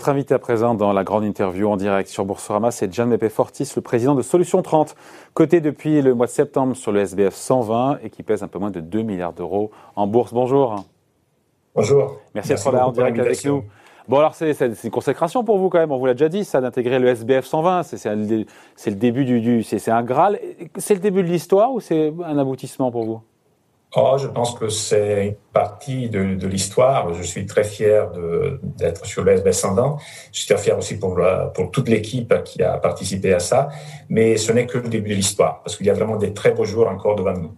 Votre invité à présent dans la grande interview en direct sur Boursorama, c'est Gianmeppe Fortis, le président de Solution 30, coté depuis le mois de septembre sur le SBF 120 et qui pèse un peu moins de 2 milliards d'euros en bourse. Bonjour. Bonjour. Merci, d'être là en direct avec nous. Bon, alors c'est une consécration pour vous quand même, on vous l'a déjà dit, ça, d'intégrer le SBF 120. C'est le début du. c'est un Graal. C'est le début de l'histoire ou c'est un aboutissement pour vous? Oh, je pense que c'est une partie de, l'histoire. Je suis très fier d'être sur le 120. Je suis très fier aussi pour, pour toute l'équipe qui a participé à ça. Mais ce n'est que le début de l'histoire, parce qu'il y a vraiment des très beaux jours encore devant nous.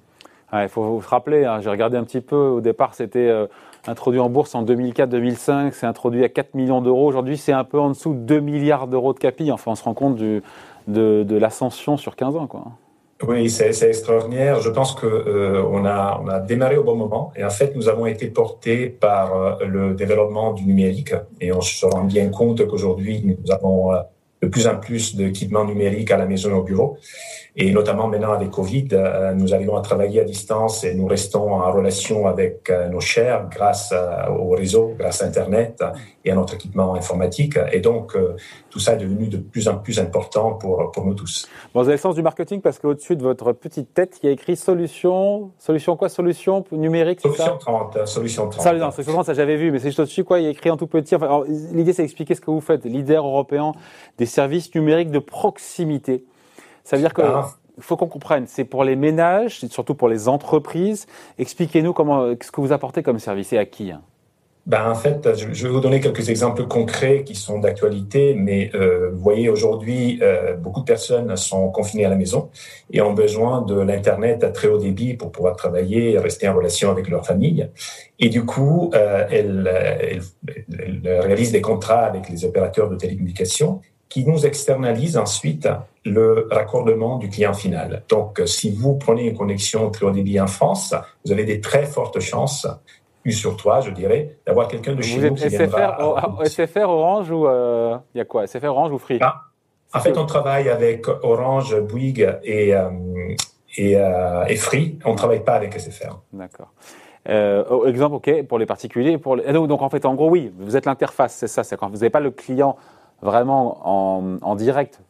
Il faut vous rappeler, hein, j'ai regardé un petit peu, au départ c'était euh, introduit en bourse en 2004-2005, c'est introduit à 4 millions d'euros. Aujourd'hui c'est un peu en dessous de 2 milliards d'euros de capi. Enfin on se rend compte de, de l'ascension sur 15 ans. Quoi. Oui, c'est extraordinaire. Je pense que euh, on, a, on a démarré au bon moment et en fait nous avons été portés par euh, le développement du numérique et on se rend bien compte qu'aujourd'hui nous avons euh, de plus en plus d'équipements numériques à la maison et au bureau. Et notamment maintenant avec Covid, euh, nous arrivons à travailler à distance et nous restons en relation avec euh, nos chers grâce euh, au réseau, grâce à Internet et à notre équipement informatique. Et donc, tout ça est devenu de plus en plus important pour, pour nous tous. Bon, vous avez le sens du marketing parce qu'au-dessus de votre petite tête, il y a écrit solution, solution quoi Solution numérique Solution 30, solution 30. Ça, non, solution 30, ça j'avais vu, mais c'est juste au-dessus quoi Il y a écrit en tout petit. Enfin, L'idée, c'est d'expliquer ce que vous faites, leader européen des services numériques de proximité. Ça veut dire que ah. faut qu'on comprenne. C'est pour les ménages, c'est surtout pour les entreprises. Expliquez-nous comment, ce que vous apportez comme service et à qui. Ben, en fait, je vais vous donner quelques exemples concrets qui sont d'actualité, mais euh, vous voyez, aujourd'hui, euh, beaucoup de personnes sont confinées à la maison et ont besoin de l'Internet à très haut débit pour pouvoir travailler et rester en relation avec leur famille. Et du coup, euh, elles, elles, elles, réalisent des contrats avec les opérateurs de télécommunications qui nous externalise ensuite le raccordement du client final. Donc, si vous prenez une connexion très haut débit en France, vous avez des très fortes chances, eu sur toi, je dirais, d'avoir quelqu'un de chez vous qui SFR, viendra. SFR, Orange ou euh, il y a quoi? SFR, Orange ou Free? Ah, En fait, on travaille avec Orange, Bouygues et, euh, et, euh, et, Free. On ne travaille pas avec SFR. D'accord. Euh, exemple, ok, pour les particuliers. Pour les... Donc, en fait, en gros, oui, vous êtes l'interface, c'est ça. C'est quand vous n'avez pas le client vraiment en, en direct.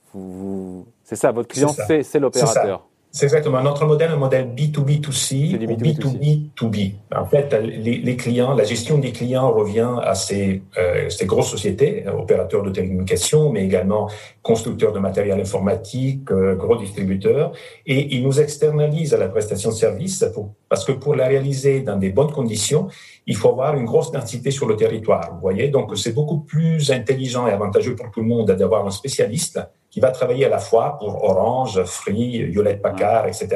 C'est ça, votre client, c'est l'opérateur. C'est exactement notre modèle, un modèle B2B2C ou B2B2B. En fait, les, les, clients, la gestion des clients revient à ces, euh, ces grosses sociétés, opérateurs de télécommunications, mais également constructeurs de matériel informatique, euh, gros distributeurs, et ils nous externalisent à la prestation de services pour, parce que pour la réaliser dans des bonnes conditions, il faut avoir une grosse densité sur le territoire. Vous voyez, donc c'est beaucoup plus intelligent et avantageux pour tout le monde d'avoir un spécialiste qui va travailler à la fois pour Orange, Free, Hewlett Packard, etc.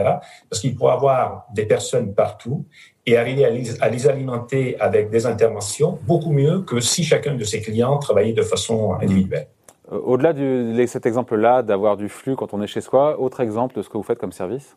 Parce qu'il faut avoir des personnes partout et arriver à les, alimenter avec des interventions beaucoup mieux que si chacun de ses clients travaillait de façon individuelle. Euh, au-delà de cet exemple-là, d'avoir du flux quand on est chez soi, autre exemple de ce que vous faites comme service?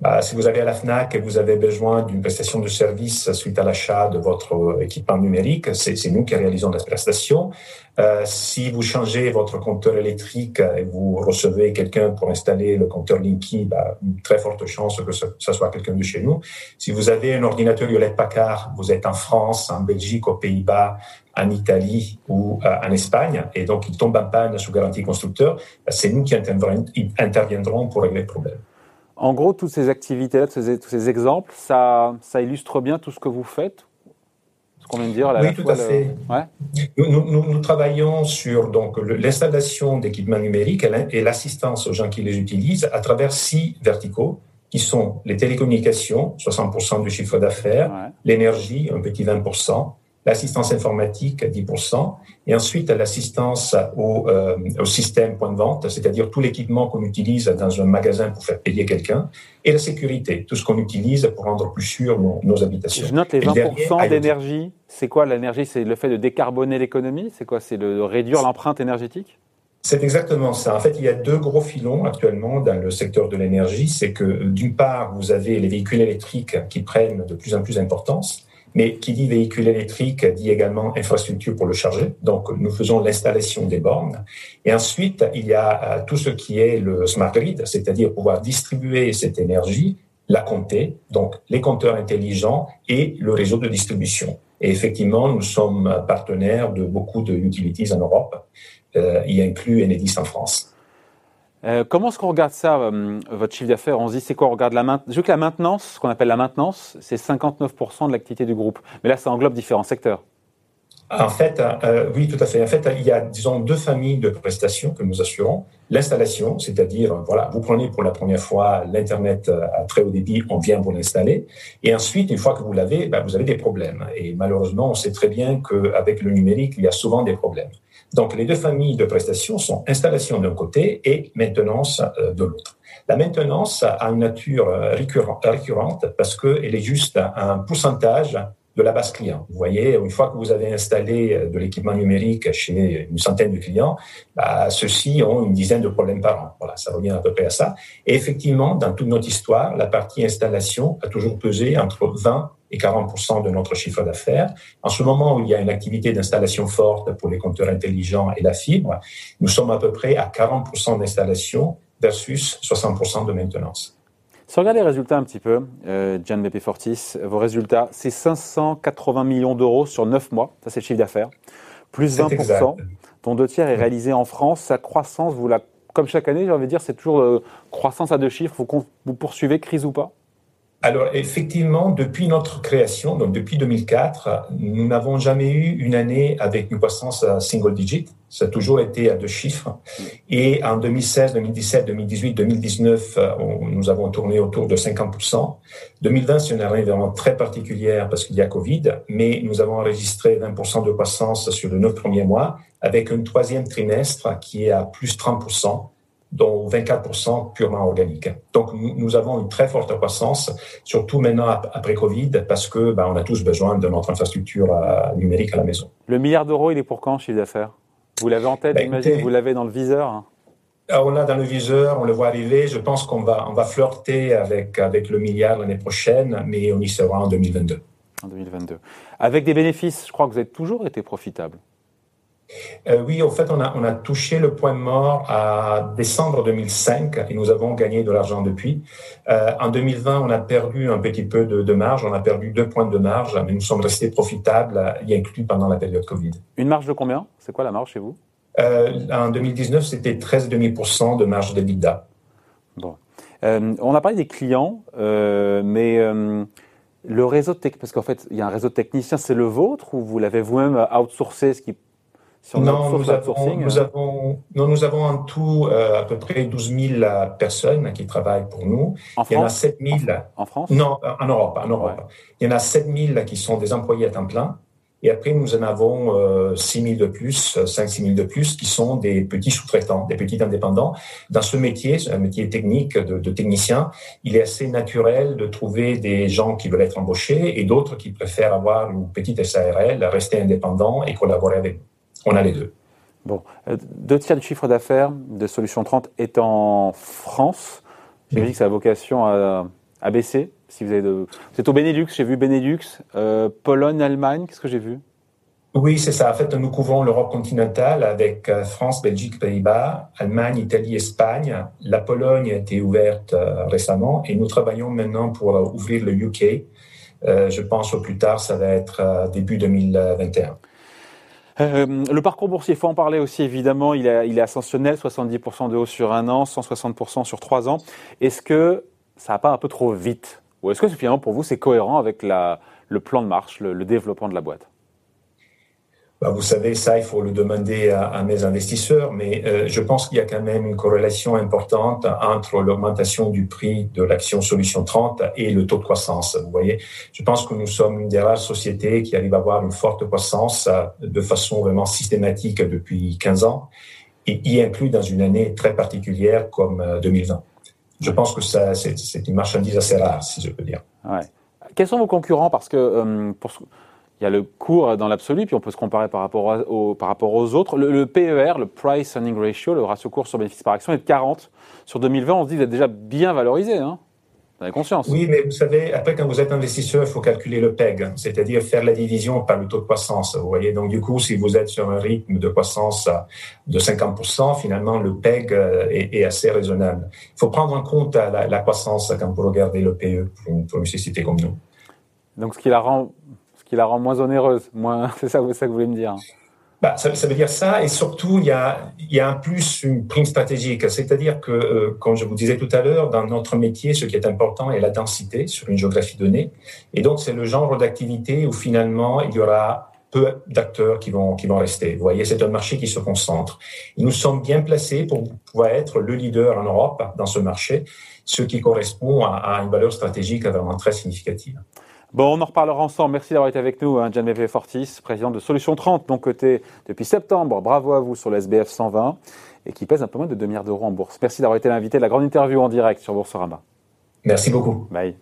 Bah, si vous avez à la FNAC et vous avez besoin d'une prestation de service suite à l'achat de votre équipement numérique, c'est nous qui réalisons la prestation. Euh, si vous changez votre compteur électrique et vous recevez quelqu'un pour installer le compteur Linky, bah, une très forte chance que ce, soit quelqu'un de chez nous. Si vous avez un ordinateur Hewlett Packard, vous êtes en France, en Belgique, aux Pays-Bas, en Italie ou euh, en Espagne, et donc il tombe en panne sous garantie constructeur, bah, c'est nous qui interviendrons pour régler le problème. En gros, toutes ces activités-là, tous ces, exemples, ça, ça illustre bien tout ce que vous faites ce qu'on vient de dire. oui, tout à fait. Nous, travaillons sur donc l'installation d'équipements numériques et l'assistance aux gens qui les utilisent à travers six verticaux qui sont les télécommunications, 60% du chiffre d'affaires, l'énergie, un petit 20%, l'assistance informatique à 10%, et ensuite l'assistance au, euh, au, système point de vente, c'est-à-dire tout l'équipement qu'on utilise dans un magasin pour faire payer quelqu'un, et la sécurité, tout ce qu'on utilise pour rendre plus sûr nos, habitations. Je note les 20% d'énergie. C'est quoi l'énergie? C'est le fait de décarboner l'économie? C'est quoi? C'est de réduire l'empreinte énergétique? C'est exactement ça. En fait, il y a deux gros filons actuellement dans le secteur de l'énergie. C'est que d'une part, vous avez les véhicules électriques qui prennent de plus en plus d'importance. Mais qui dit véhicule électrique dit également infrastructure pour le charger. Donc, nous faisons l'installation des bornes. Et ensuite, il y a euh, tout ce qui est le smart grid, c'est-à-dire pouvoir distribuer cette énergie, la compter, donc les compteurs intelligents et le réseau de distribution. Et effectivement, nous sommes partenaires de beaucoup de utilities en Europe, euh, y inclut Enedis en France. Euh, comment est-ce qu'on regarde ça, euh, votre chiffre d'affaires On se dit, c'est quoi On regarde la maintenance. Je que la maintenance, ce qu'on appelle la maintenance, c'est 59% de l'activité du groupe. Mais là, ça englobe différents secteurs. En fait, euh, oui, tout à fait. En fait, il y a, disons, deux familles de prestations que nous assurons. L'installation, c'est-à-dire, voilà, vous prenez pour la première fois l'Internet à très haut débit, on vient vous l'installer. Et ensuite, une fois que vous l'avez, ben, vous avez des problèmes. Et malheureusement, on sait très bien qu'avec le numérique, il y a souvent des problèmes. Donc, les deux familles de prestations sont installation d'un côté et maintenance de l'autre. La maintenance a une nature récurrente parce qu'elle est juste un pourcentage de la base client. Vous voyez, une fois que vous avez installé euh, de l'équipement numérique chez une centaine de clients, bah, ceux-ci ont une dizaine de problèmes par an. Voilà, ça revient à peu près à ça. Et effectivement, dans toute notre histoire, la partie installation a toujours pesé entre 20 et 40% de notre chiffre d'affaires. En ce moment où il y a une activité d'installation forte pour les compteurs intelligents et la fibre, nous sommes à peu près à 40 d'installation versus 60% de maintenance. Si on regarde les résultats un petit peu, euh, Gian Fortis, vos résultats, c'est 580 millions d'euros sur 9 mois, ça c'est le chiffre d'affaires, plus 20%, dont deux tiers est réalisé en France. Sa croissance, vous la, comme chaque année, j'ai envie de dire, c'est toujours euh, croissance à deux chiffres. Vous, vous poursuivez, crise ou pas? Alors effectivement, depuis notre création, donc depuis 2004, nous n'avons jamais eu une année avec une croissance à single digit. Ça a toujours été à deux chiffres. Et en 2016, 2017, 2018, 2019, nous avons tourné autour de 50%. 2020, c'est une année vraiment très particulière parce qu'il y a Covid, mais nous avons enregistré 20% de croissance sur les neuf premiers mois avec un troisième trimestre qui est à plus 30% dont 24% purement organique. Donc nous avons une très forte croissance, surtout maintenant après Covid, parce que ben, on a tous besoin de notre infrastructure euh, numérique à la maison. Le milliard d'euros, il est pour quand, chiffre d'affaires? Vous l'avez en tête, ben, j'imagine Vous l'avez dans le viseur hein? Ah, on l'a dans le viseur, on le voit arriver. Je pense qu'on va, on va flirter avec, avec le milliard l'année prochaine, mais on y sera en 2022. En 2022. Avec des bénéfices, je crois que vous avez toujours été profitable. Euh, oui, en fait, on a, on a touché le point mort à décembre 2005 et nous avons gagné de l'argent depuis. Euh, en 2020, on a perdu un petit peu de, de, marge, on a perdu deux points de marge, mais nous sommes restés profitables, y inclus pendant la période Covid. Une marge de combien? C'est quoi la marge chez vous? Euh, En 2019, c'était 13,5% de marge d'EBITDA. Bon. Euh, on a parlé des clients, euh, mais le réseau de parce qu'en fait, il y a un réseau de techniciens, c'est le vôtre ou vous l'avez vous-même outsourcé, ce qui non, nous avons, nous euh avons, non, nous avons en tout euh, à peu près 12 000 personnes qui travaillent pour nous. En Il y en a 7 000. En, France Non, en Europe. En Europe. Il y en a 7 000 qui sont des employés à temps plein. Et après, nous en avons euh, 6 000 de plus, 5 6 000 de plus, qui sont des petits sous-traitants, des petits indépendants. Dans ce métier, un métier technique de, de, technicien, il est assez naturel de trouver des gens qui veulent être embauchés et d'autres qui préfèrent avoir une petite SARL, rester indépendants et collaborer avec nous. On a les deux. Bon, euh, deux tiers du chiffre d'affaires de Solution 30 est en France. J'ai vu que ça a vocation à, baisser. Si vous, avez de... vous êtes au Benelux, j'ai vu Benelux, euh, Pologne, Allemagne, qu'est-ce que j'ai vu? Oui, c'est ça. En fait, nous couvrons l'Europe continentale avec euh, France, Belgique, Pays-Bas, Allemagne, Italie, Espagne. La Pologne a été ouverte récemment et nous travaillons maintenant pour ouvrir le UK. je pense au plus tard, ça va être début 2021. Euh, le parcours boursier, il faut en parler aussi évidemment, il, est ascensionnel, 70% de hausse sur un an, 160% sur trois ans. Est-ce que ça va pas un peu trop vite? Ou est-ce que finalement pour vous c'est cohérent avec le plan de marche, le développement de la boîte? Bah, vous savez, ça, il faut le demander à, mes investisseurs, mais euh, je pense qu'il y a quand même une corrélation importante entre l'augmentation du prix de l'action Solution 30 et le taux de croissance. Vous voyez, je pense que nous sommes une des rares sociétés qui arrive à avoir une forte croissance euh, de façon vraiment systématique depuis 15 ans, et y inclut dans une année très particulière comme 2020. Euh, je pense que ça, c'est une marchandise assez rare, si je peux dire. Ouais. Quels sont vos concurrents? Parce que pour il y a le cours dans l'absolu, puis on peut se comparer par rapport, aux, par rapport aux autres. Le, PER, le Price Earning Ratio, le ratio cours sur bénéfice par action, est de 40. Sur 2020, on se dit que vous êtes déjà bien valorisé. Hein vous avez conscience. Oui, mais vous savez, après, quand vous êtes investisseur, il faut calculer le PEG, c'est-à-dire faire la division par le taux de croissance. Vous voyez, donc du coup, si vous êtes sur un rythme de croissance de 50%, finalement, le PEG euh, est, assez raisonnable. Il faut prendre en compte la, croissance quand vous regardez le PE pour une, pour une société comme nous. Donc, ce qui la rend qui la rend moins onéreuse. C'est ça, que vous voulez me dire. Bah, ça, veut dire ça, et surtout, il y a, un plus, une prime stratégique. C'est-à-dire que, euh, comme je vous disais tout à l'heure, dans notre métier, ce qui est important est la densité sur une géographie donnée. Et donc, c'est le genre d'activité où finalement, il y aura peu d'acteurs qui vont, qui vont rester. Vous voyez, c'est un marché qui se concentre. Nous sommes bien placés pour pouvoir être le leader en Europe dans ce marché, ce qui correspond à une valeur stratégique vraiment très significative. Bon, on en reparlera ensemble. Merci d'avoir été avec nous, hein, Gianmepe Fortis, président de Solution 30, donc côté depuis septembre. Bravo à vous sur le SBF 120 et qui pèse un peu moins de 2 milliards d'euros en bourse. Merci d'avoir été l'invité de la grande interview en direct sur Boursorama. Merci beaucoup. Bye.